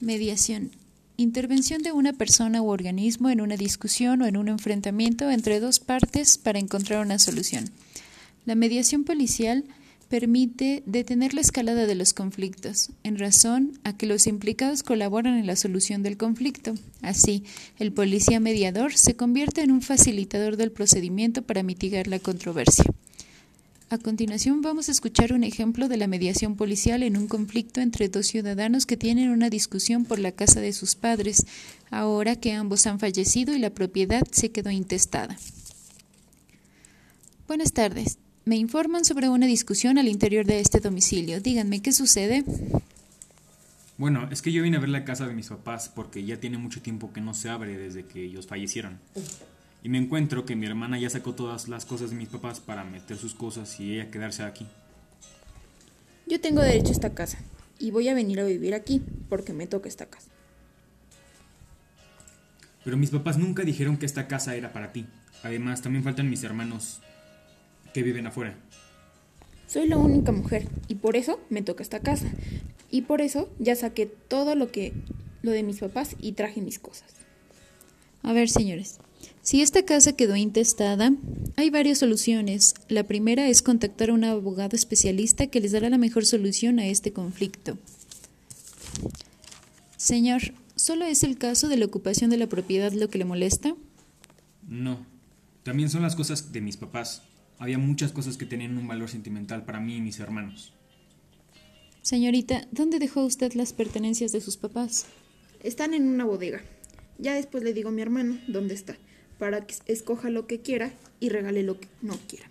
Mediación. Intervención de una persona u organismo en una discusión o en un enfrentamiento entre dos partes para encontrar una solución. La mediación policial permite detener la escalada de los conflictos, en razón a que los implicados colaboran en la solución del conflicto. Así, el policía mediador se convierte en un facilitador del procedimiento para mitigar la controversia. A continuación vamos a escuchar un ejemplo de la mediación policial en un conflicto entre dos ciudadanos que tienen una discusión por la casa de sus padres, ahora que ambos han fallecido y la propiedad se quedó intestada. Buenas tardes. Me informan sobre una discusión al interior de este domicilio. Díganme, ¿qué sucede? Bueno, es que yo vine a ver la casa de mis papás porque ya tiene mucho tiempo que no se abre desde que ellos fallecieron y me encuentro que mi hermana ya sacó todas las cosas de mis papás para meter sus cosas y ella quedarse aquí. Yo tengo derecho a esta casa y voy a venir a vivir aquí porque me toca esta casa. Pero mis papás nunca dijeron que esta casa era para ti. Además, también faltan mis hermanos que viven afuera. Soy la única mujer y por eso me toca esta casa. Y por eso ya saqué todo lo que lo de mis papás y traje mis cosas. A ver, señores, si esta casa quedó intestada, hay varias soluciones. La primera es contactar a un abogado especialista que les dará la mejor solución a este conflicto. Señor, ¿solo es el caso de la ocupación de la propiedad lo que le molesta? No, también son las cosas de mis papás. Había muchas cosas que tenían un valor sentimental para mí y mis hermanos. Señorita, ¿dónde dejó usted las pertenencias de sus papás? Están en una bodega. Ya después le digo a mi hermano dónde está para que escoja lo que quiera y regale lo que no quiera.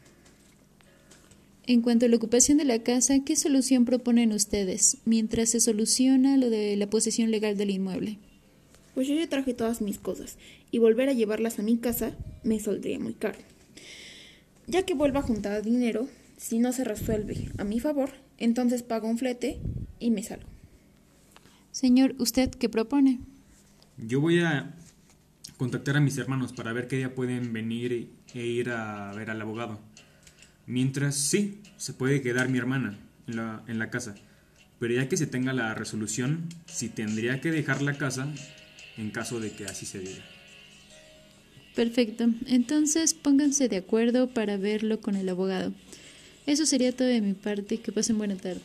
En cuanto a la ocupación de la casa, ¿qué solución proponen ustedes mientras se soluciona lo de la posesión legal del inmueble? Pues yo ya traje todas mis cosas y volver a llevarlas a mi casa me saldría muy caro. Ya que vuelva a juntar dinero, si no se resuelve a mi favor, entonces pago un flete y me salgo. Señor, ¿usted qué propone? Yo voy a contactar a mis hermanos para ver qué día pueden venir e ir a ver al abogado. Mientras, sí, se puede quedar mi hermana en la, en la casa, pero ya que se tenga la resolución, si tendría que dejar la casa en caso de que así se diga. Perfecto, entonces pónganse de acuerdo para verlo con el abogado. Eso sería todo de mi parte, que pasen buena tarde.